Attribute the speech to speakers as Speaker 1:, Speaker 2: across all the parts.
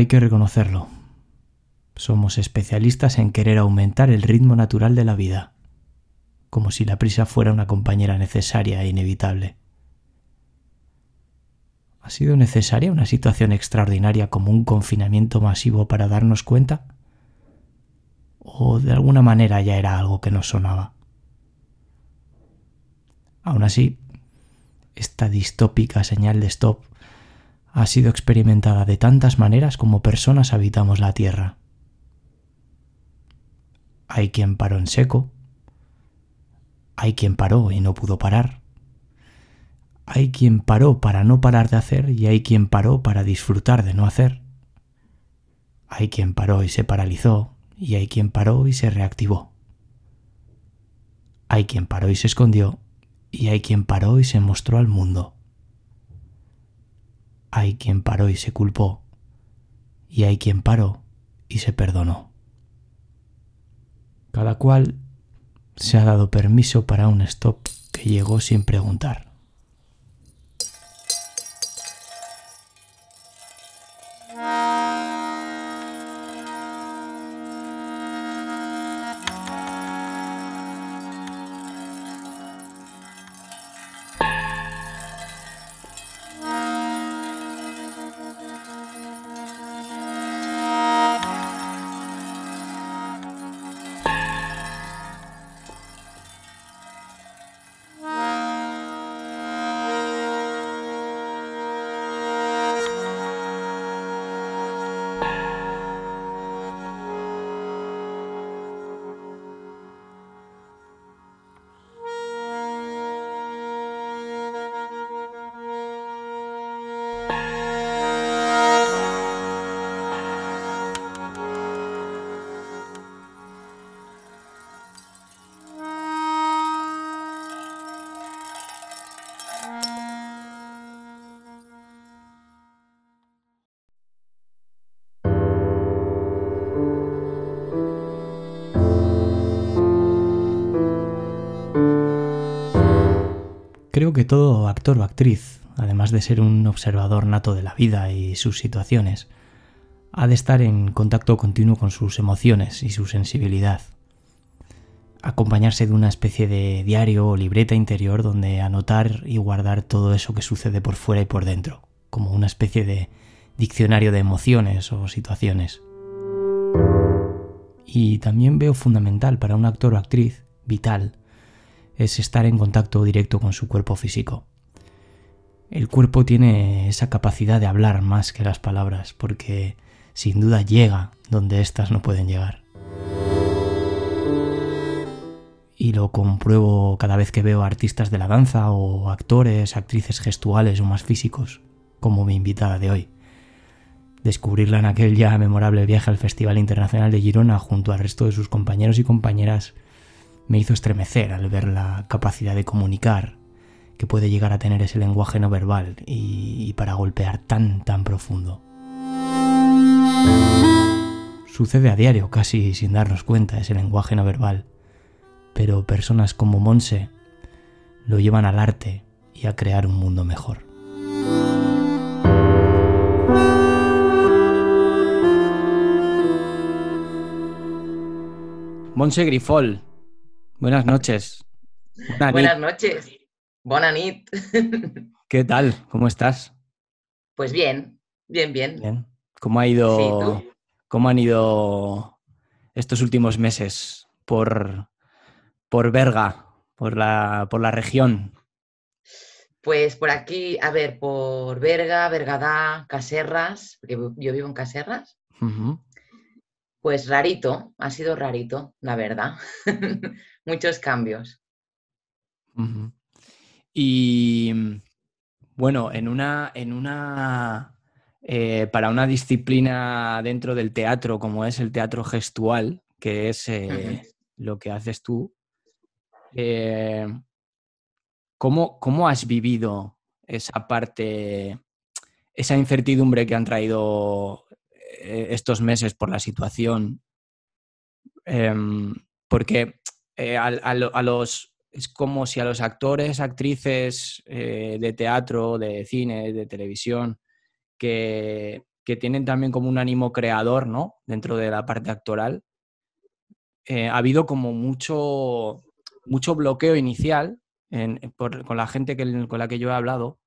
Speaker 1: Hay que reconocerlo. Somos especialistas en querer aumentar el ritmo natural de la vida, como si la prisa fuera una compañera necesaria e inevitable. ¿Ha sido necesaria una situación extraordinaria como un confinamiento masivo para darnos cuenta? ¿O de alguna manera ya era algo que nos sonaba? Aún así, esta distópica señal de stop ha sido experimentada de tantas maneras como personas habitamos la Tierra. Hay quien paró en seco, hay quien paró y no pudo parar, hay quien paró para no parar de hacer y hay quien paró para disfrutar de no hacer. Hay quien paró y se paralizó y hay quien paró y se reactivó. Hay quien paró y se escondió y hay quien paró y se mostró al mundo. Hay quien paró y se culpó y hay quien paró y se perdonó. Cada cual se ha dado permiso para un stop que llegó sin preguntar. Creo que todo actor o actriz, además de ser un observador nato de la vida y sus situaciones, ha de estar en contacto continuo con sus emociones y su sensibilidad. Acompañarse de una especie de diario o libreta interior donde anotar y guardar todo eso que sucede por fuera y por dentro, como una especie de diccionario de emociones o situaciones. Y también veo fundamental para un actor o actriz, vital, es estar en contacto directo con su cuerpo físico. El cuerpo tiene esa capacidad de hablar más que las palabras, porque sin duda llega donde éstas no pueden llegar. Y lo compruebo cada vez que veo artistas de la danza o actores, actrices gestuales o más físicos, como mi invitada de hoy. Descubrirla en aquel ya memorable viaje al Festival Internacional de Girona junto al resto de sus compañeros y compañeras me hizo estremecer al ver la capacidad de comunicar que puede llegar a tener ese lenguaje no verbal y, para golpear tan, tan profundo. Sucede a diario, casi sin darnos cuenta, ese lenguaje no verbal, pero personas como Monse lo llevan al arte y a crear un mundo mejor. Monse Grifol, Buenas noches.
Speaker 2: Buenas noches. Buenas
Speaker 1: ¿Qué tal? ¿Cómo estás?
Speaker 2: Pues bien, bien, bien.
Speaker 1: ¿Cómo ha ido? ¿Cómo han ido estos últimos meses por, por Berga, por la, por la región?
Speaker 2: Pues por aquí, a ver, por Berga, Bergadá, Caserras, porque yo vivo en Caserras. Pues rarito, ha sido rarito, la verdad. Muchos cambios.
Speaker 1: Y bueno, en una, en una eh, para una disciplina dentro del teatro, como es el teatro gestual, que es eh, lo que haces tú, eh, ¿cómo, ¿cómo, has vivido esa parte, esa incertidumbre que han traído estos meses por la situación. Em, porque eh, a, los, es como si a los actores, actrices eh, de teatro, de cine, de televisión, que que tienen también como un ánimo creador, ¿no? Dentro de la parte actoral. Eh, ha habido como mucho, mucho bloqueo inicial con la gente con la que yo he hablado,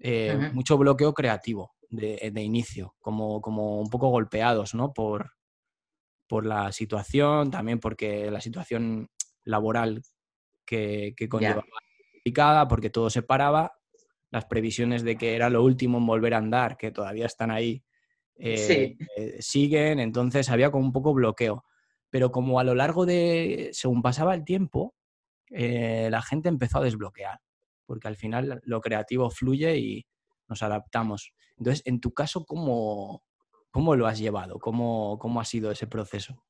Speaker 1: eh, mucho bloqueo creativo de, inicio, como, como, un poco golpeados, ¿no? Por, por la situación, también porque la situación laboral que, que conllevaba complicada, porque todo se paraba, las previsiones de que era lo último en volver a andar, que todavía están ahí, eh, eh, siguen, entonces había como un poco bloqueo. Pero como a lo largo de, según pasaba el tiempo, eh, la gente empezó a desbloquear, porque al final lo creativo fluye y nos adaptamos. Entonces, en tu caso, ¿cómo, cómo lo has llevado? ¿Cómo, ¿Cómo ha sido ese proceso?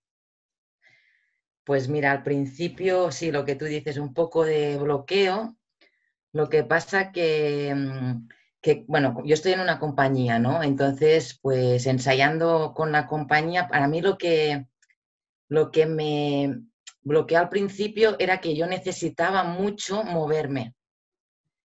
Speaker 2: Pues mira, al principio sí, lo que tú dices, un poco de bloqueo. Lo que pasa que mm, que, bueno, yo estoy en una compañía, ¿no? Entonces, pues ensayando con la compañía, para mí lo que, lo que me bloqueó al principio era que yo necesitaba mucho moverme.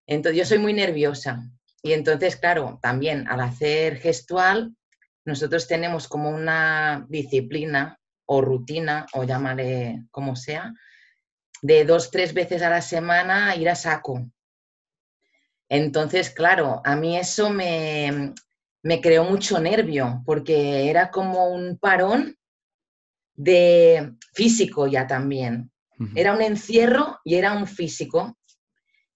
Speaker 2: Entonces, yo soy muy nerviosa. Y entonces, claro, también al hacer gestual, nosotros tenemos como una disciplina o rutina, o llámale como sea, de dos, tres veces a la semana ir a saco. Entonces, claro, a mí eso me, creó mucho nervio porque era como un parón de físico ya también. Era un encierro y era un físico.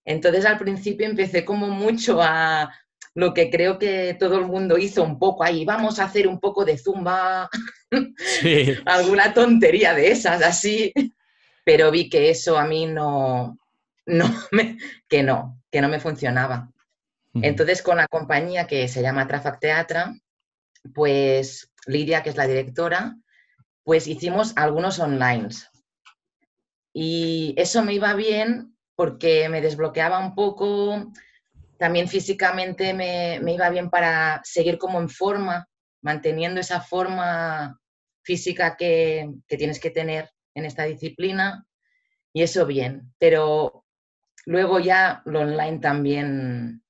Speaker 2: Entonces al principio empecé como mucho a lo que creo que todo el mundo hizo un poco ahí, vamos a hacer un poco de zumba, alguna tontería de esas así, pero vi que eso a mí no, no me, que no, que no me funcionaba. Entonces, con la compañía que se llama Trafac Teatra, pues Lidia, que es la directora, pues hicimos algunos online. Y eso me iba bien porque me desbloqueaba un poco, también físicamente me, iba bien para seguir como en forma, manteniendo esa forma física que, que tienes que tener en esta disciplina. Y eso bien, pero Luego ya lo online también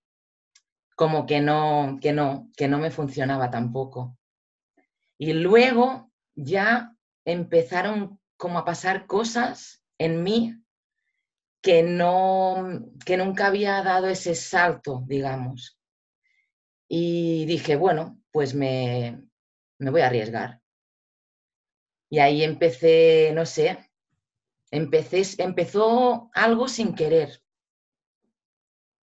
Speaker 2: como que no, que no, que no me funcionaba tampoco. Y luego ya empezaron como a pasar cosas en mí que no, que nunca había dado ese salto, digamos. Y dije, bueno, pues me, me voy a arriesgar. Y ahí empecé, no sé, empecé, empezó algo sin querer.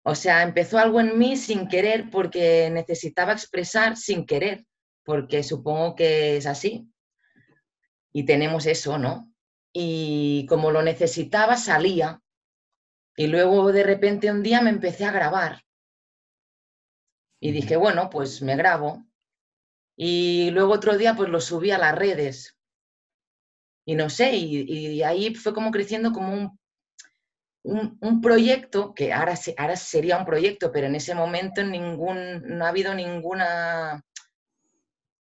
Speaker 2: O sea, empezó algo en mí sin querer porque necesitaba expresar sin querer, porque supongo que es así. Y tenemos eso, ¿no? Y como lo necesitaba, salía. Y luego de repente un día me empecé a grabar. Y dije, bueno, pues me grabo. Y luego otro día pues lo subí a las redes y no sé, y, ahí fue como creciendo como un, un, proyecto, que ahora, ahora sería un proyecto, pero en ese momento ningún, no ha habido ninguna,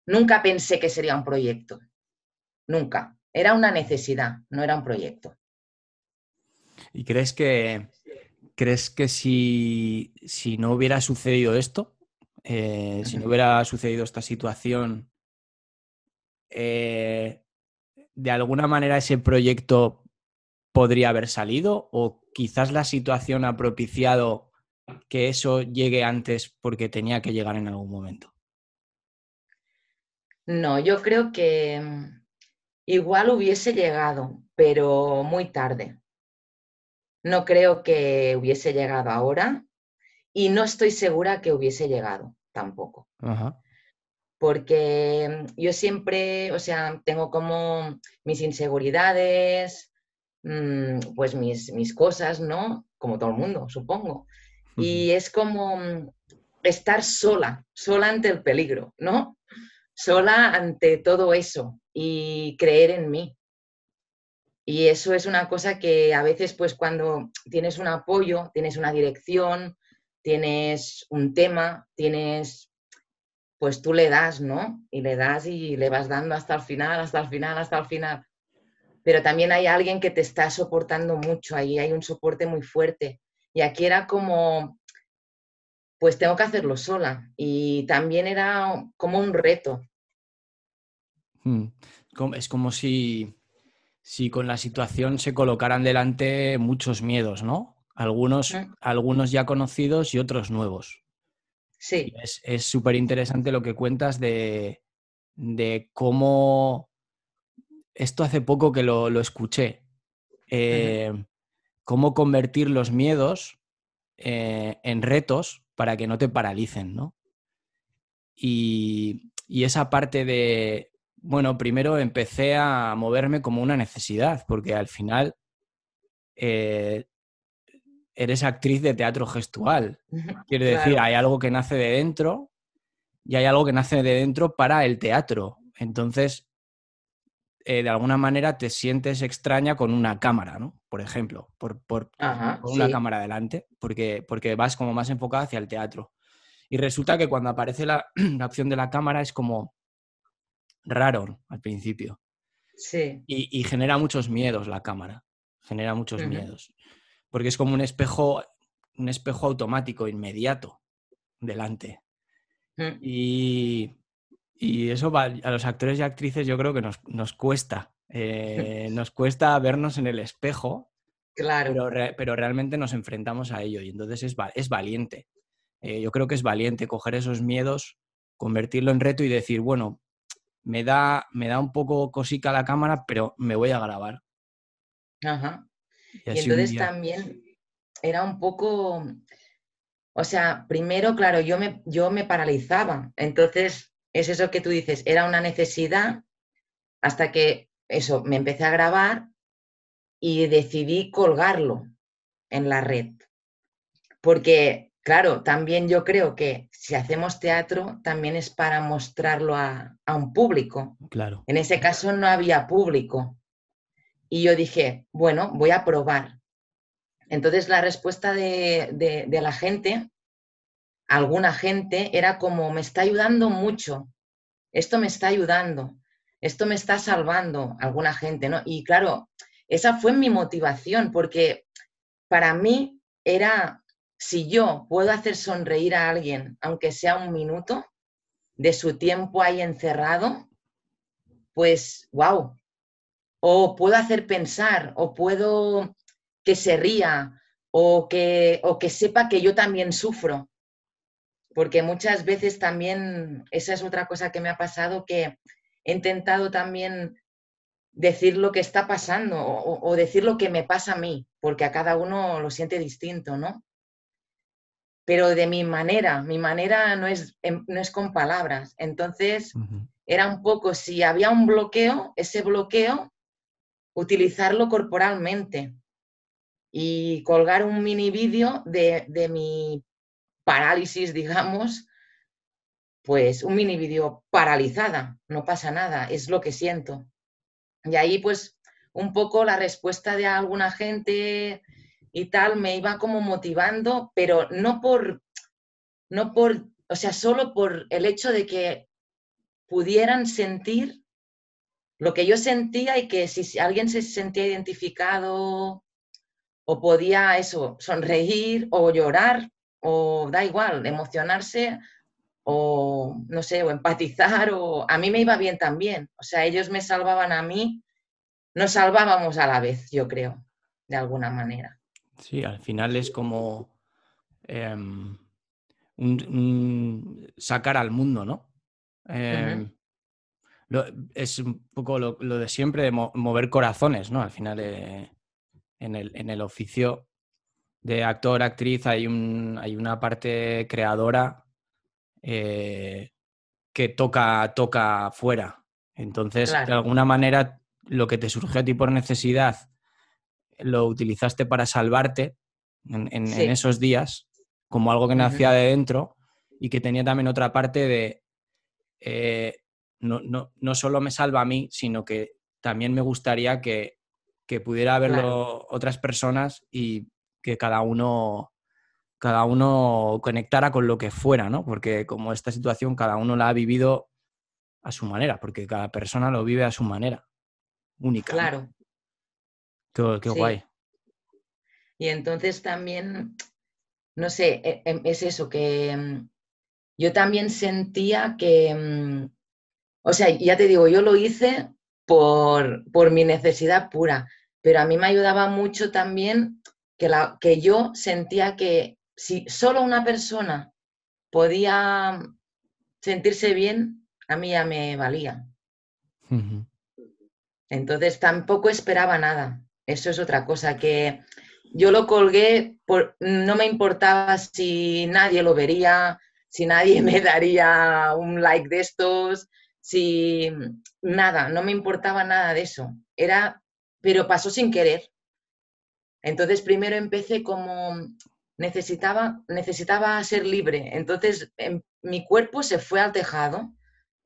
Speaker 2: nunca pensé que sería un proyecto, nunca. Era una necesidad, no era un proyecto.
Speaker 1: ¿Y crees que, crees que si, si no hubiera sucedido esto, eh, si no hubiera sucedido esta situación, eh, de alguna manera ese proyecto podría haber salido o quizás la situación ha propiciado que eso llegue antes porque tenía que llegar en algún momento?
Speaker 2: No, yo creo que mm, igual hubiese llegado, pero muy tarde. No creo que hubiese llegado ahora y no estoy segura que hubiese llegado tampoco. Ajá porque mm, yo siempre, o sea, tengo como mis inseguridades, mm, pues mis, mis cosas, ¿no? Como todo el mundo, supongo. Y es como mm, estar sola, sola ante el peligro, ¿no? Sola ante todo eso y creer en mí. Y eso es una cosa que a veces, pues cuando tienes un apoyo, tienes una dirección, tienes un tema, tienes pues tú le das, ¿no? Y le das y le vas dando hasta el final, hasta el final, hasta el final. Pero también hay alguien que te está soportando mucho, ahí hay un soporte muy fuerte. Y aquí era como, pues tengo que hacerlo sola. Y también era como un reto.
Speaker 1: Hmm. Es como si, si con la situación se colocaran delante muchos miedos, ¿no? Algunos, mm. algunos ya conocidos y otros nuevos.
Speaker 2: Sí.
Speaker 1: es súper interesante lo que cuentas de, de, cómo... Esto hace poco que lo, escuché. Eh, cómo convertir los miedos eh, en retos para que no te paralicen, ¿no? Y, y esa parte de, bueno, primero empecé a moverme como una necesidad, porque al final eh, eres actriz de teatro gestual. Quiero decir, hay algo que nace de dentro y hay algo que nace de dentro para el teatro. Entonces, eh, de alguna manera te sientes extraña con una cámara, ¿no? Por ejemplo, por, una cámara delante, porque, porque vas como más enfocada hacia el teatro. Y resulta que cuando aparece la, opción de la cámara es como raro al principio.
Speaker 2: Sí.
Speaker 1: Y, genera muchos miedos la cámara. Genera muchos miedos porque es como un espejo, un espejo automático, inmediato, delante. Mm. Y, eso a los actores y actrices yo creo que nos, cuesta. Eh, nos cuesta vernos en el espejo,
Speaker 2: claro.
Speaker 1: pero, realmente nos enfrentamos a ello y entonces es, es valiente. Eh, yo creo que es valiente coger esos miedos, convertirlo en reto y decir, bueno, me da, me da un poco cosica la cámara, pero me voy a grabar.
Speaker 2: Ajá. Y, entonces también era un poco, o sea, primero, claro, yo me, yo me paralizaba. Entonces, es eso que tú dices, era una necesidad hasta que eso, me empecé a grabar y decidí colgarlo en la red. Porque, claro, también yo creo que si hacemos teatro, también es para mostrarlo a, a un público.
Speaker 1: Claro.
Speaker 2: En ese caso no había público. Y yo dije, bueno, voy a probar. Entonces la respuesta de, la gente, alguna gente, era como, me está ayudando mucho, esto me está ayudando, esto me está salvando, alguna gente, ¿no? Y claro, esa fue mi motivación, porque para mí era, si yo puedo hacer sonreír a alguien, aunque sea un minuto, de su tiempo ahí encerrado, pues, wow, o puedo hacer pensar, o puedo que se ría, o que, o que sepa que yo también sufro. Porque muchas veces también, esa es otra cosa que me ha pasado, que he intentado también decir lo que está pasando o, decir lo que me pasa a mí, porque a cada uno lo siente distinto, ¿no? Pero de mi manera, mi manera no es, em, no es con palabras. Entonces, era un poco, si había un bloqueo, ese bloqueo utilizarlo corporalmente y colgar un mini vídeo de, mi parálisis, digamos, pues un mini vídeo paralizada, no pasa nada, es lo que siento. Y ahí pues un poco la respuesta de alguna gente y tal me iba como motivando, pero no por, no por, o sea, solo por el hecho de que pudieran sentir lo que yo sentía y que si alguien se sentía identificado o podía eso, sonreír o llorar o da igual, emocionarse o no sé, o empatizar o a mí me iba bien también. O sea, ellos me salvaban a mí, nos salvábamos a la vez, yo creo, de alguna manera.
Speaker 1: Sí, al final es como em, sacar al mundo, ¿no? es un poco lo, de siempre, de mover corazones, ¿no? Al final, eh, en, el, oficio de actor, actriz, hay, un, hay una parte creadora eh, que toca, toca fuera. Entonces, de alguna manera, lo que te surgió a ti por necesidad, lo utilizaste para salvarte en, esos días, como algo que nacía de dentro y que tenía también otra parte de eh, no, solo me salva a mí, sino que también me gustaría que, pudiera verlo otras personas y que cada uno, cada uno conectara con lo que fuera, ¿no? Porque como esta situación cada uno la ha vivido a su manera, porque cada persona lo vive a su manera, única.
Speaker 2: Claro.
Speaker 1: Qué, guay.
Speaker 2: Y entonces también no sé, e, em, es eso, que mm, yo también sentía que, mm, o sea, ya te digo, yo lo hice por, por mi necesidad pura, pero a mí me ayudaba mucho también que, la, que yo sentía que si solo una persona podía sentirse bien, a mí ya me valía. Entonces tampoco esperaba nada. Eso es otra cosa, que yo lo colgué, por, no me importaba si nadie lo vería, si nadie me daría un like de estos, si nada, no me importaba nada de eso. Era, pero pasó sin querer. Entonces primero empecé como necesitaba, necesitaba ser libre. Entonces em, mi cuerpo se fue al tejado.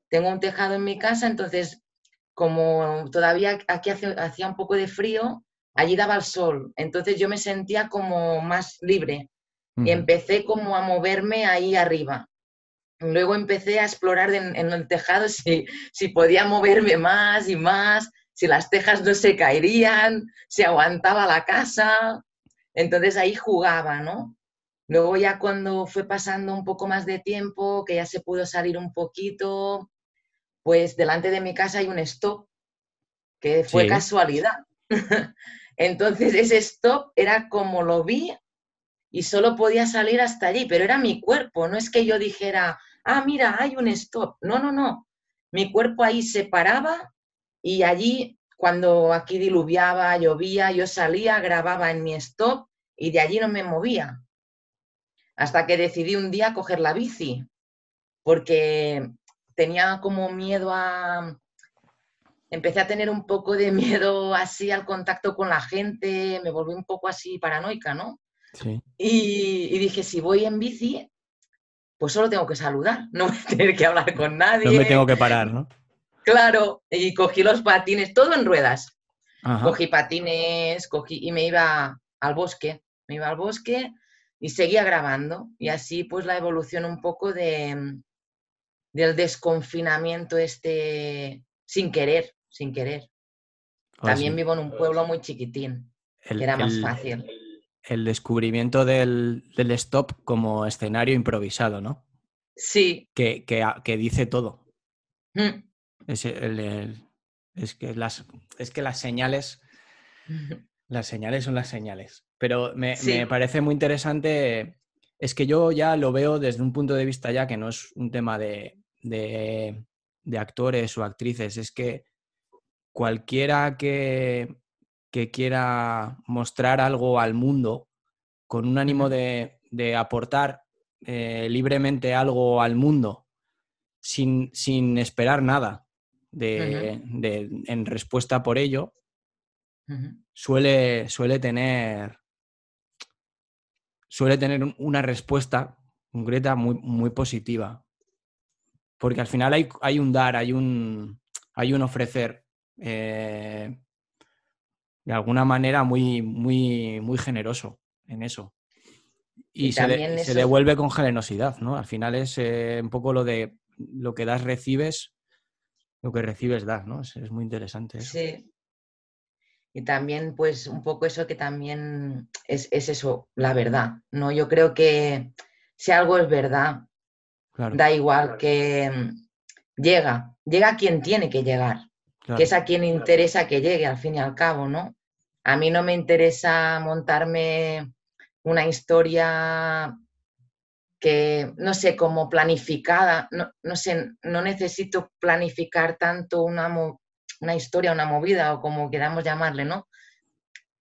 Speaker 2: Tengo un tejado en mi casa, entonces como todavía aquí hacía un poco de frío, allí daba el sol. Entonces yo me sentía como más libre y empecé como a moverme ahí arriba. Luego empecé a explorar en, el tejado si, si podía moverme más y más, si las tejas no se caerían, si aguantaba la casa. Entonces ahí jugaba, ¿no? Luego ya cuando fue pasando un poco más de tiempo, que ya se pudo salir un poquito, pues delante de mi casa hay un stop, que fue casualidad. Entonces ese stop era como lo vi y solo podía salir hasta allí, pero era mi cuerpo, no es que yo dijera, ah, mira, hay un stop. No, no, no. Mi cuerpo ahí se paraba y allí cuando aquí diluviaba, llovía, yo salía, grababa en mi stop y de allí no me movía. Hasta que decidí un día coger la bici, porque tenía como miedo a... Empecé a tener un poco de miedo así al contacto con la gente, me volví un poco así paranoica, ¿no? Sí. Y, y dije, si voy en bici, pues solo tengo que saludar, no voy a tener que hablar con nadie.
Speaker 1: No me tengo que parar, ¿no?
Speaker 2: Claro, y cogí los patines, todo en ruedas. Cogí patines, cogí y me iba al bosque, me iba al bosque y seguía grabando. Y así pues la evolución un poco de, del desconfinamiento este sin querer, sin querer. Ah, También vivo en un pueblo muy chiquitín, era más fácil.
Speaker 1: El descubrimiento del, stop como escenario improvisado, ¿no?
Speaker 2: Sí.
Speaker 1: Que, que, dice todo. Mm. Es, es, que las, es que las señales, las señales son las señales. Pero me, parece muy interesante, es que yo ya lo veo desde un punto de vista ya que no es un tema de, de, actores o actrices, es que cualquiera que, que, quiera mostrar algo al mundo con un ánimo de, aportar eh, libremente algo al mundo sin, sin esperar nada, de, en respuesta por ello, suele, suele tener suele tener una respuesta concreta muy, muy positiva. Porque al final hay, hay, un dar, hay un, hay un ofrecer eh, de alguna manera muy, muy, muy generoso en eso. Y, se, se, devuelve con generosidad, ¿no? Al final es eh, un poco lo de lo que das, recibes lo que recibes das, ¿no? Es, muy interesante.
Speaker 2: Sí. Y también, pues, un poco eso que también es, eso, la verdad, ¿no? Yo creo que si algo es verdad, da igual que mm, llega, llega quien tiene que llegar, que es a quien interesa que llegue, al fin y al cabo, ¿no? A mí no me interesa montarme una historia que, no sé, como planificada, no, sé, no necesito planificar tanto una, una, historia, una movida o como queramos llamarle, ¿no?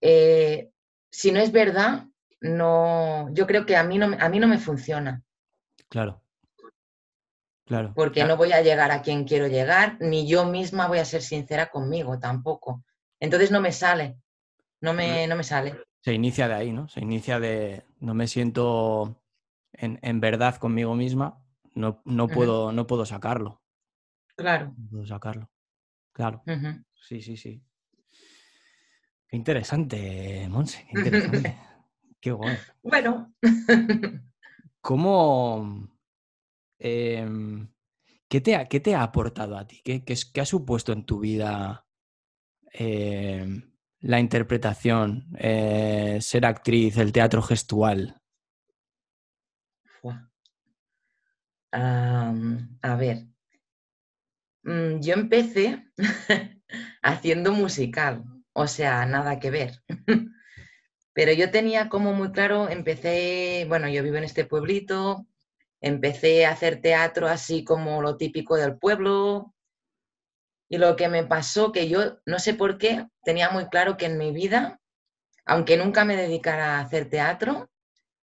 Speaker 2: Eh, si no es verdad, no, yo creo que a mí no, a mí no me funciona.
Speaker 1: Claro. Claro.
Speaker 2: Porque no voy a llegar a quien quiero llegar, ni yo misma voy a ser sincera conmigo tampoco. Entonces no me sale, no me, no me sale.
Speaker 1: Se inicia de ahí, ¿no? Se inicia de no me siento en, verdad conmigo misma, no, no, puedo, no puedo sacarlo.
Speaker 2: Claro.
Speaker 1: No puedo sacarlo. Claro. Sí, sí, sí. Qué interesante, Monse, qué interesante. qué guay.
Speaker 2: Bueno.
Speaker 1: ¿Cómo... Em, ¿qué, te ha, ¿Qué te ha aportado a ti? ¿Qué, qué, ha supuesto en tu vida em, la interpretación, eh, ser actriz, el teatro gestual?
Speaker 2: a ver, mm, yo empecé haciendo musical, o sea, nada que ver. Pero yo tenía como muy claro, empecé, bueno, yo vivo en este pueblito, empecé a hacer teatro así como lo típico del pueblo. Y lo que me pasó, que yo no sé por qué, tenía muy claro que en mi vida, aunque nunca me dedicara a hacer teatro,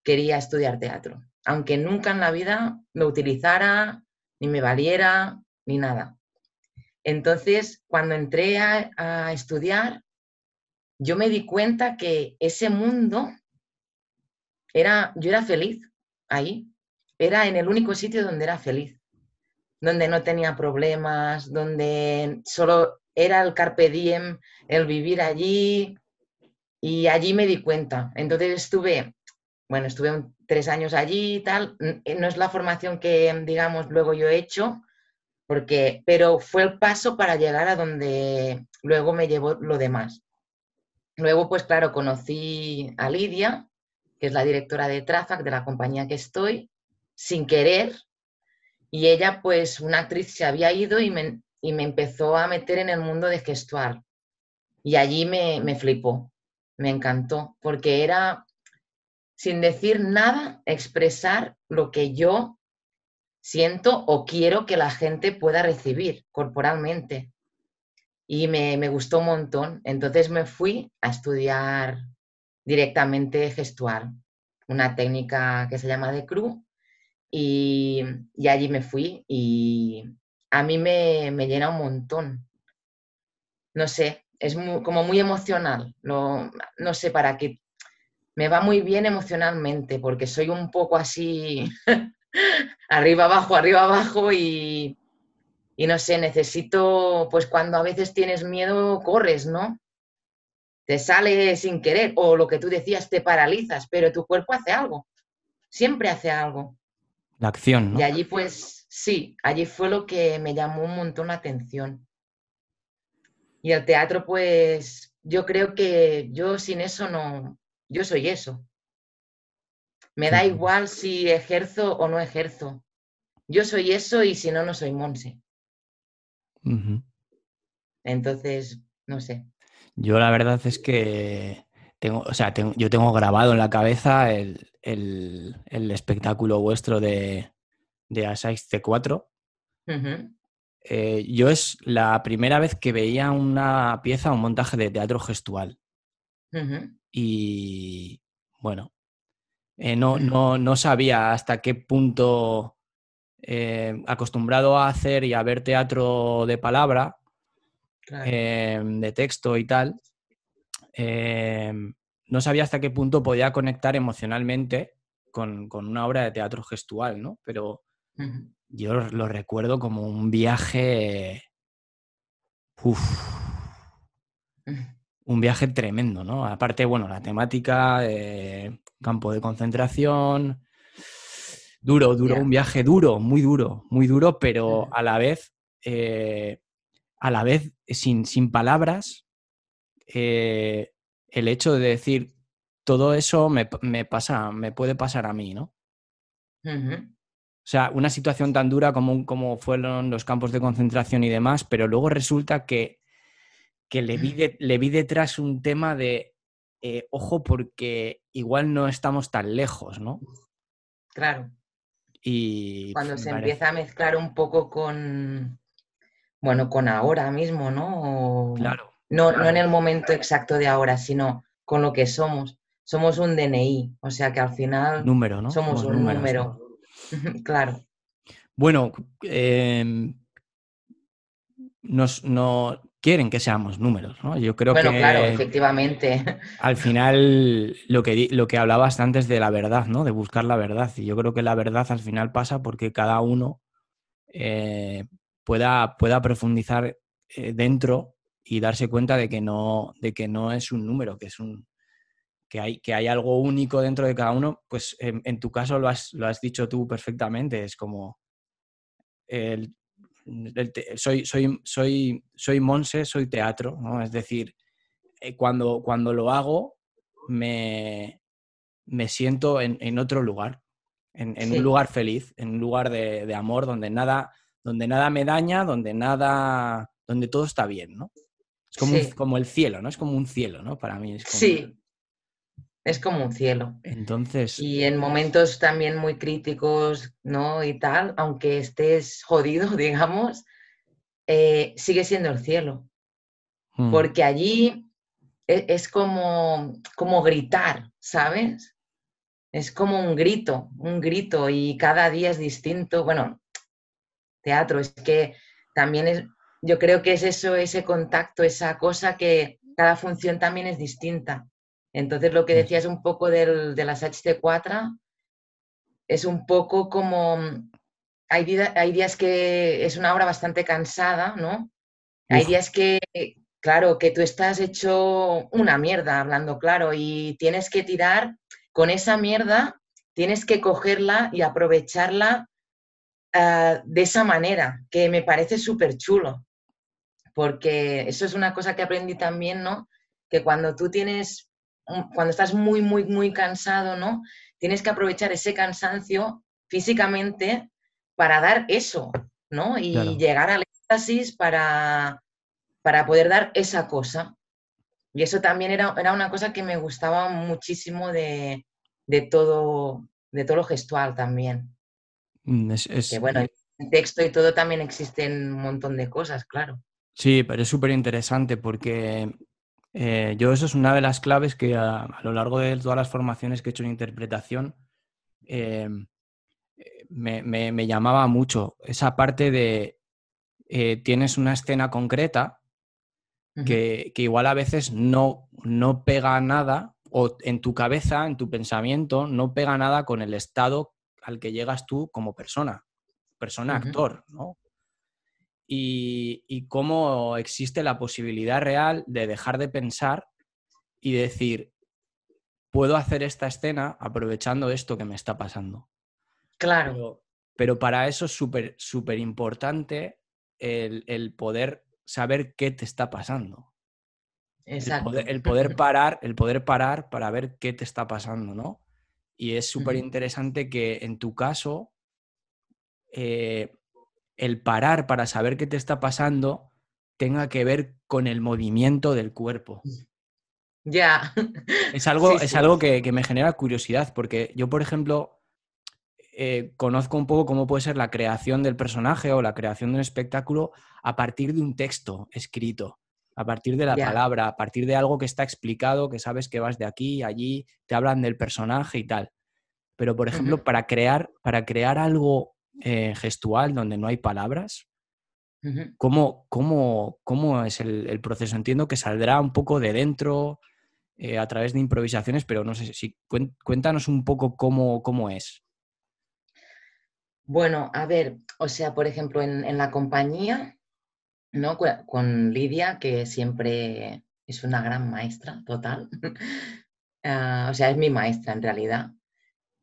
Speaker 2: quería estudiar teatro. Aunque nunca en la vida me utilizara, ni me valiera, ni nada. Entonces, cuando entré a, estudiar, yo me di cuenta que ese mundo era, yo era feliz ahí, era en el único sitio donde era feliz, donde no tenía problemas, donde solo era el carpe diem, el vivir allí, y allí me di cuenta. Entonces estuve, bueno, estuve tres años allí y tal, no es la formación que, digamos, luego yo he hecho, porque, pero fue el paso para llegar a donde luego me llevó lo demás. Luego, pues claro, conocí a Lidia, que es la directora de Trafac, de la compañía que estoy, sin querer, y ella, pues una actriz se había ido y me, y me empezó a meter en el mundo de gestual. Y allí me, me flipó, me encantó, porque era, sin decir nada, expresar lo que yo siento o quiero que la gente pueda recibir corporalmente. Y me, gustó un montón. Entonces me fui a estudiar directamente gestual, una técnica que se llama de cru. Y, allí me fui y a mí me, llena un montón. No sé, es como muy emocional. No, no sé para qué. Me va muy bien emocionalmente porque soy un poco así arriba, abajo, arriba, abajo y, y no sé, necesito, pues cuando a veces tienes miedo, corres, ¿no? Te sale sin querer o lo que tú decías, te paralizas, pero tu cuerpo hace algo, siempre hace algo.
Speaker 1: La acción, ¿no?
Speaker 2: Y allí pues sí, allí fue lo que me llamó un montón la atención. Y el teatro pues yo creo que yo sin eso no, yo soy eso. Me da igual si ejerzo o no ejerzo. Yo soy eso y si no, no soy Monse. Entonces, no sé.
Speaker 1: Yo la verdad es que tengo, o sea, yo tengo grabado en la cabeza el, espectáculo vuestro de, de Asais C4. Eh, yo es la primera vez que veía una pieza, un montaje de teatro gestual. Y bueno, eh, no, no, sabía hasta qué punto, eh, acostumbrado a hacer y a ver teatro de palabra, de texto y tal, no sabía hasta qué punto podía conectar emocionalmente con, una obra de teatro gestual, ¿no? Pero yo lo, recuerdo como un viaje... un viaje tremendo, ¿no? Aparte, bueno, la temática, eh, campo de concentración. Duro, duro, un viaje duro, muy duro, muy duro, pero a la vez, eh, a la vez, sin, sin palabras, eh, el hecho de decir todo eso me, pasa, me puede pasar a mí, ¿no? O sea, una situación tan dura como, como fueron los campos de concentración y demás, pero luego resulta que, que le, vi le vi detrás un tema de eh, ojo porque igual no estamos tan lejos, ¿no?
Speaker 2: Claro. Y cuando se empieza a mezclar un poco con, bueno, con ahora mismo, ¿no?
Speaker 1: claro,
Speaker 2: no, no en el momento exacto de ahora, sino con lo que somos. Somos un DNI, o sea que al final
Speaker 1: número, ¿no?
Speaker 2: somos, un número. claro.
Speaker 1: Bueno, em, nos, no, quieren que seamos números, ¿no? Yo creo
Speaker 2: bueno,
Speaker 1: que...
Speaker 2: claro, efectivamente.
Speaker 1: Al final, lo que, lo que hablabas antes de la verdad, ¿no? De buscar la verdad. Y yo creo que la verdad al final pasa porque cada uno eh, pueda, pueda profundizar eh, dentro y darse cuenta de que, no, de que no es un número, que es un... Que hay, que hay algo único dentro de cada uno, pues en, en tu caso lo has, lo has dicho tú perfectamente, es como el, soy, soy, soy, soy Monse, soy teatro, ¿no? Es decir, eh, cuando, cuando lo hago me, me siento en, otro lugar. en, un lugar feliz, en un lugar de, amor donde nada, donde nada me daña, donde nada, donde todo está bien, ¿no? Es como, como el cielo, ¿no? Es como un cielo, ¿no? Para mí es como...
Speaker 2: Sí, es como un cielo.
Speaker 1: Entonces.
Speaker 2: Y en momentos también muy críticos, ¿no? Y tal, aunque estés jodido, digamos, eh, sigue siendo el cielo. Mm. Porque allí e, es, como, como gritar, ¿sabes? Es como un grito, un grito, y cada día es distinto. Bueno, teatro, es que también es, yo creo que es eso, ese contacto, esa cosa que cada función también es distinta. Entonces, lo que decías un poco del, de las HT4 es un poco como, hay, hay días que es una obra bastante cansada, ¿no? Hay días que, claro, que tú estás hecho una mierda, hablando claro, y tienes que tirar con esa mierda, tienes que cogerla y aprovecharla ah, de esa manera, que me parece súper chulo, porque eso es una cosa que aprendí también, ¿no? Que cuando tú tienes cuando estás muy, muy, muy cansado, ¿no? Tienes que aprovechar ese cansancio físicamente para dar eso, ¿no? Y llegar al éxtasis para, para poder dar esa cosa. Y eso también era, era una cosa que me gustaba muchísimo de, todo, de todo lo gestual también.
Speaker 1: Mm,
Speaker 2: que bueno, en texto y todo también existen un montón de cosas, claro.
Speaker 1: Sí, pero es súper interesante porque eh, yo eso es una de las claves que a, lo largo de todas las formaciones que he hecho en interpretación eh, me, llamaba mucho. Esa parte de eh, tienes una escena concreta que, igual a veces no, no pega nada o en tu cabeza, en tu pensamiento, no pega nada con el estado al que llegas tú como persona, persona actor, ¿no? Y, cómo existe la posibilidad real de dejar de pensar y decir, puedo hacer esta escena aprovechando esto que me está pasando.
Speaker 2: Claro.
Speaker 1: Pero, para eso es súper, súper importante el, poder saber qué te está pasando.
Speaker 2: Exacto.
Speaker 1: El poder, parar, el poder parar para ver qué te está pasando, ¿no? Y es súper interesante que en tu caso, eh, el parar para saber qué te está pasando tenga que ver con el movimiento del cuerpo.
Speaker 2: Ya.
Speaker 1: Es algo, es algo que, me genera curiosidad, porque yo, por ejemplo, eh, conozco un poco cómo puede ser la creación del personaje o la creación de un espectáculo a partir de un texto escrito, a partir de la palabra, a partir de algo que está explicado, que sabes que vas de aquí, allí, te hablan del personaje y tal. Pero, por ejemplo, para, crear, para crear algo eh, gestual donde no hay palabras. ¿Cómo, cómo, es el, proceso? Entiendo que saldrá un poco de dentro eh, a través de improvisaciones, pero no sé si cuéntanos un poco cómo, cómo es.
Speaker 2: Bueno, a ver, o sea, por ejemplo, en, la compañía, ¿no? Con Lidia, que siempre es una gran maestra, total. Ah, o sea, es mi maestra en realidad.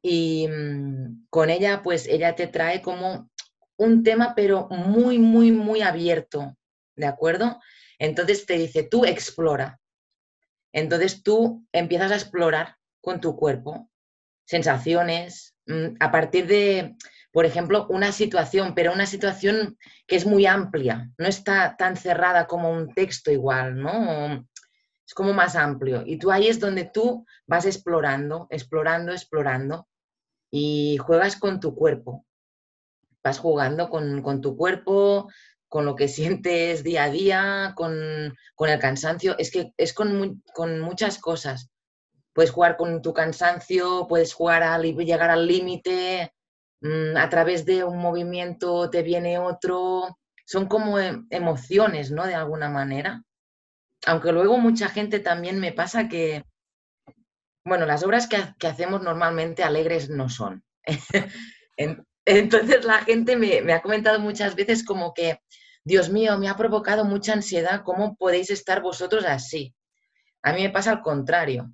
Speaker 2: Y mm, con ella, pues ella te trae como un tema, pero muy, muy, muy abierto, ¿de acuerdo? Entonces te dice, tú explora. Entonces tú empiezas a explorar con tu cuerpo sensaciones, mm, a partir de, por ejemplo, una situación, pero una situación que es muy amplia, no está tan cerrada como un texto igual, ¿no? Es como más amplio. Y tú ahí es donde tú vas explorando, explorando, explorando y juegas con tu cuerpo. Vas jugando con, tu cuerpo, con lo que sientes día a día, con, el cansancio. Es que es con, muchas cosas. Puedes jugar con tu cansancio, puedes jugar llegar al límite, mm, a través de un movimiento te viene otro. Son como em, emociones, ¿no? De alguna manera. Aunque luego mucha gente también me pasa que, bueno, las obras que, hacemos normalmente alegres no son. Entonces la gente me, ha comentado muchas veces como que, Dios mío, me ha provocado mucha ansiedad, ¿cómo podéis estar vosotros así? A mí me pasa al contrario.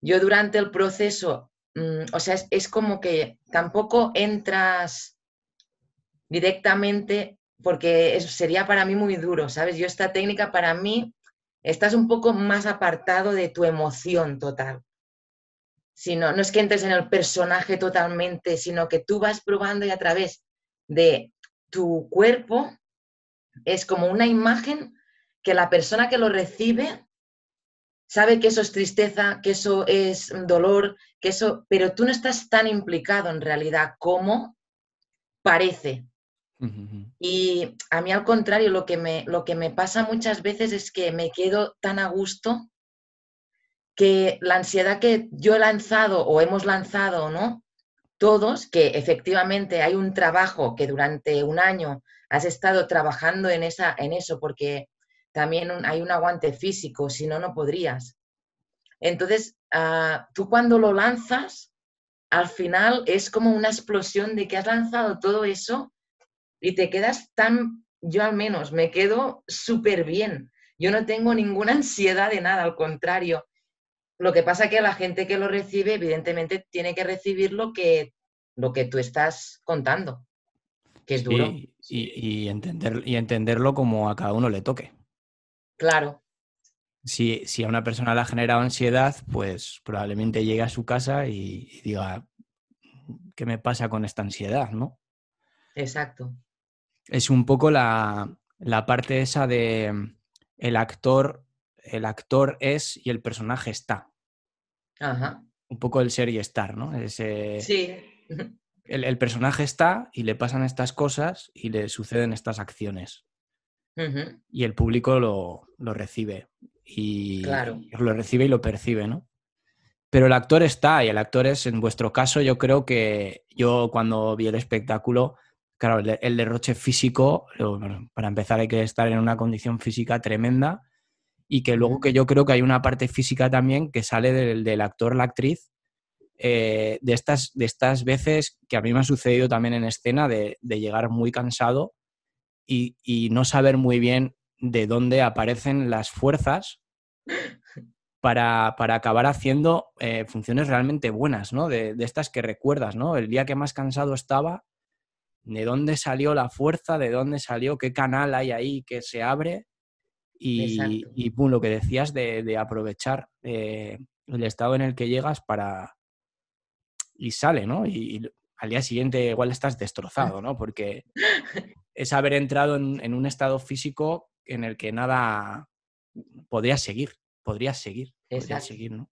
Speaker 2: Yo durante el proceso, mm, o sea, es, como que tampoco entras directamente porque sería para mí muy duro, ¿sabes? Yo esta técnica para mí estás un poco más apartado de tu emoción total. Sino no es que entres en el personaje totalmente, sino que tú vas probando y a través de tu cuerpo es como una imagen que la persona que lo recibe sabe que eso es tristeza, que eso es dolor, que eso, pero tú no estás tan implicado en realidad como parece. Y a mí al contrario, lo que, me, lo que me pasa muchas veces es que me quedo tan a gusto que la ansiedad que yo he lanzado o hemos lanzado, ¿no? Todos, que efectivamente hay un trabajo que durante un año has estado trabajando en, esa, en eso, porque también hay un aguante físico, si no, no podrías. Entonces, ah, tú cuando lo lanzas, al final es como una explosión de que has lanzado todo eso y te quedas tan, yo al menos me quedo súper bien. Yo no tengo ninguna ansiedad de nada, al contrario. Lo que pasa es que la gente que lo recibe, evidentemente, tiene que recibir lo que, lo que tú estás contando, que es duro.
Speaker 1: y, entender, y entenderlo como a cada uno le toque.
Speaker 2: Claro.
Speaker 1: Si, si, a una persona le ha generado ansiedad, pues probablemente llegue a su casa y, diga, ¿qué me pasa con esta ansiedad? ¿no?
Speaker 2: Exacto.
Speaker 1: Es un poco la, la parte esa de el actor, el actor es y el personaje está. Un poco el ser y estar, ¿no?
Speaker 2: sí.
Speaker 1: El, personaje está y le pasan estas cosas y le suceden estas acciones. Y el público lo, recibe. Y, lo recibe y lo percibe, ¿no? Pero el actor está, y el actor es, en vuestro caso, yo creo que yo cuando vi el espectáculo, claro, el, derroche físico, para empezar hay que estar en una condición física tremenda y que luego que yo creo que hay una parte física también que sale del, actor, la actriz, eh, de, estas, de estas veces que a mí me ha sucedido también en escena de, llegar muy cansado y, no saber muy bien de dónde aparecen las fuerzas para, acabar haciendo eh, funciones realmente buenas, ¿no? De, de, estas que recuerdas, ¿no? El día que más cansado estaba, de dónde salió la fuerza, de dónde salió, qué canal hay ahí que se abre y, pum, lo que decías de, aprovechar eh, el estado en el que llegas para... y sale, ¿no? Y, al día siguiente igual estás destrozado, ¿no? Porque es haber entrado en, un estado físico en el que nada podría seguir, podría seguir, podría seguir, ¿no?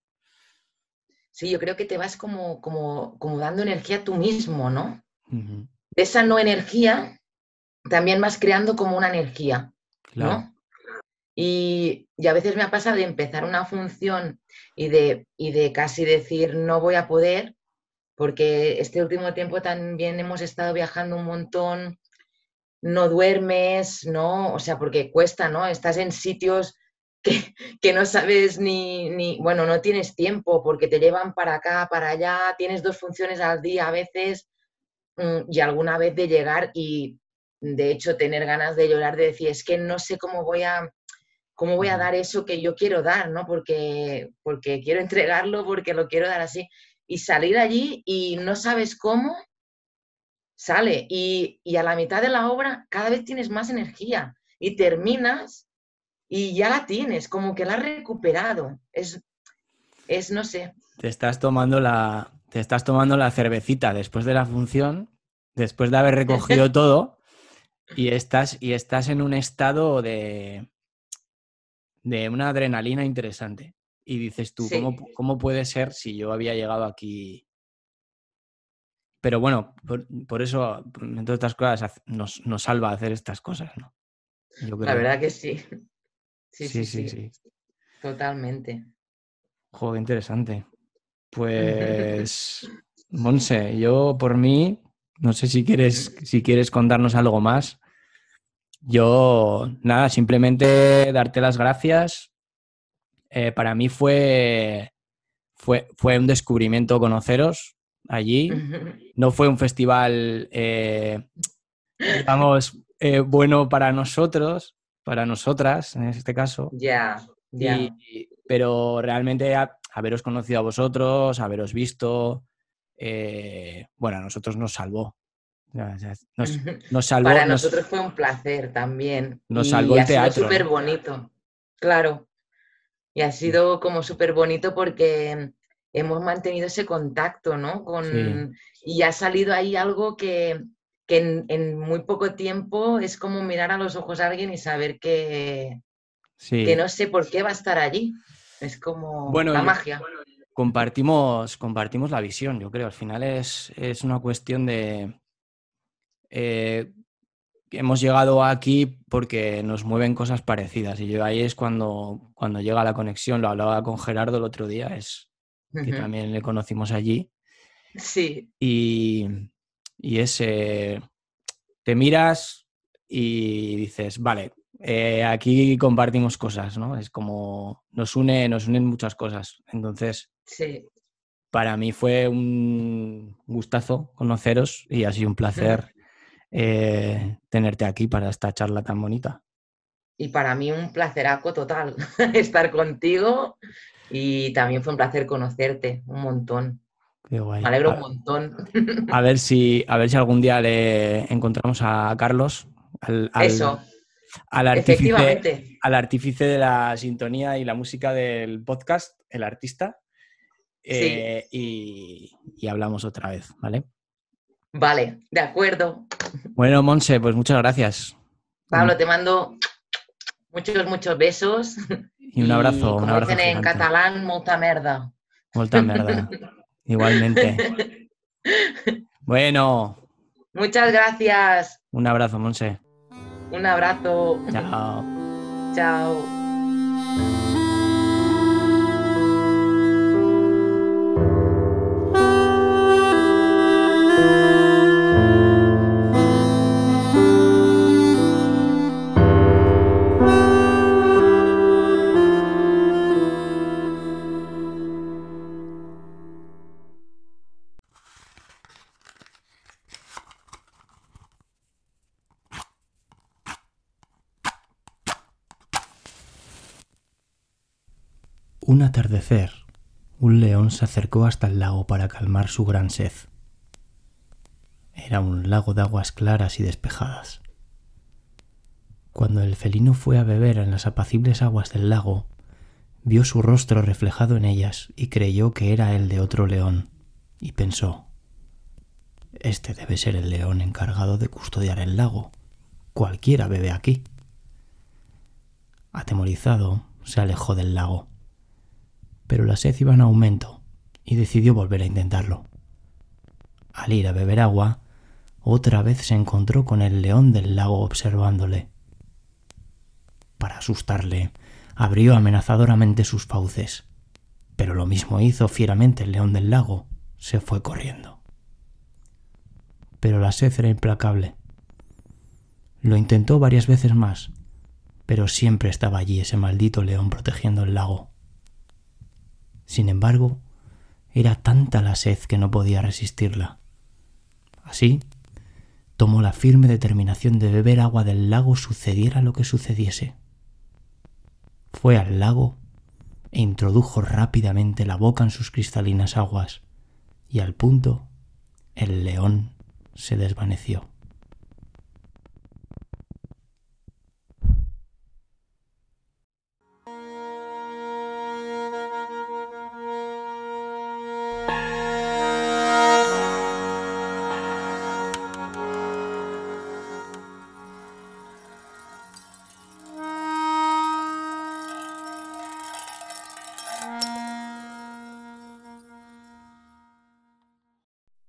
Speaker 2: Sí, yo creo que te vas como, como, como dando energía tú mismo, ¿no? De esa no energía también vas creando como una energía, ¿no? Y, a veces me ha pasado de empezar una función y de, y de casi decir no voy a poder, porque este último tiempo también hemos estado viajando un montón, no duermes, ¿no? O sea, porque cuesta, ¿no? Estás en sitios que, que, no sabes ni, ni, bueno, no tienes tiempo porque te llevan para acá, para allá, tienes dos funciones al día a veces mm, y alguna vez de llegar y de hecho tener ganas de llorar, de decir, es que no sé cómo voy a, ¿cómo voy a dar eso que yo quiero dar, ¿no? Porque, porque quiero entregarlo, porque lo quiero dar así. Y salir allí y no sabes cómo, sale. Y, a la mitad de la obra cada vez tienes más energía y terminas y ya la tienes, como que la has recuperado. Es, es no sé.
Speaker 1: Te estás tomando la, te estás tomando la cervecita después de la función, después de haber recogido todo, y estás, y estás en un estado de, de una adrenalina interesante. Y dices tú, ¿cómo, puede ser si yo había llegado aquí? Pero bueno, por, eso, entre otras cosas, nos, nos, salva hacer estas cosas, ¿no?
Speaker 2: La verdad que sí. Sí sí, sí. sí, Totalmente.
Speaker 1: Joder, interesante. Pues, Monse, yo por mí, no sé si quieres, si quieres contarnos algo más. Yo, nada, simplemente darte las gracias. Eh, para mí fue, fue, fue, un descubrimiento conoceros allí. No fue un festival, eh, digamos, eh, bueno para nosotros, para nosotras en este caso.
Speaker 2: Ya, ya.
Speaker 1: Pero realmente haberos conocido a vosotros, haberos visto, bueno, a nosotros nos salvó. Nos,
Speaker 2: Para nosotros fue un placer también.
Speaker 1: Nos salvó el teatro.
Speaker 2: súper bonito, claro. Y ha sido como súper bonito porque hemos mantenido ese contacto, ¿no? Con, Y ha salido ahí algo que, en, muy poco tiempo es como mirar a los ojos a alguien y saber que, que no sé por qué va a estar allí. Es como la magia.
Speaker 1: compartimos, compartimos la visión, yo creo. Al final es, es una cuestión de... Eh, hemos llegado aquí porque nos mueven cosas parecidas y yo ahí es cuando, cuando llega la conexión. Lo hablaba con Gerardo el otro día, es que también le conocimos allí.
Speaker 2: Sí.
Speaker 1: Y, y ese, te miras y dices, vale, eh, aquí compartimos cosas, ¿no? Es como nos une, nos unen muchas cosas. Entonces,
Speaker 2: sí.
Speaker 1: para mí fue un gustazo conoceros y ha sido un placer eh, tenerte aquí para esta charla tan bonita.
Speaker 2: Y para mí un placeraco total estar contigo y también fue un placer conocerte un montón.
Speaker 1: Qué guay.
Speaker 2: Me alegro un montón.
Speaker 1: A ver si, a ver si algún día le encontramos a Carlos. Al,
Speaker 2: Eso
Speaker 1: al artífice, al artífice de la sintonía y la música del podcast, el artista, eh, y, hablamos otra vez, ¿vale?
Speaker 2: Vale, de acuerdo.
Speaker 1: Bueno, Monse, pues muchas gracias.
Speaker 2: Pablo, te mando muchos, muchos besos.
Speaker 1: Y un abrazo. un abrazo
Speaker 2: dicen en catalán, molta merda.
Speaker 1: Molta merda. Igualmente. Bueno.
Speaker 2: Muchas gracias.
Speaker 1: Un abrazo, Monse.
Speaker 2: Un abrazo.
Speaker 1: Chao.
Speaker 2: Chao.
Speaker 1: Atardecer, un león se acercó hasta el lago para calmar su gran sed. Era un lago de aguas claras y despejadas. Cuando el felino fue a beber en las apacibles aguas del lago, vio su rostro reflejado en ellas y creyó que era el de otro león, y pensó Este debe ser el león encargado de custodiar el lago. Cualquiera bebe aquí. Atemorizado, se alejó del lago pero la sed iba en aumento y decidió volver a intentarlo. Al ir a beber agua, otra vez se encontró con el león del lago observándole. Para asustarle, abrió amenazadoramente sus fauces, pero lo mismo hizo fieramente el león del lago, se fue corriendo. Pero la sed era implacable. Lo intentó varias veces más, pero siempre estaba allí ese maldito león protegiendo el lago. Sin embargo, era tanta la sed que no podía resistirla. Así, tomó la firme determinación de beber agua del lago sucediera lo que sucediese. Fue al lago e introdujo rápidamente la boca en sus cristalinas aguas, y al punto el león se desvaneció.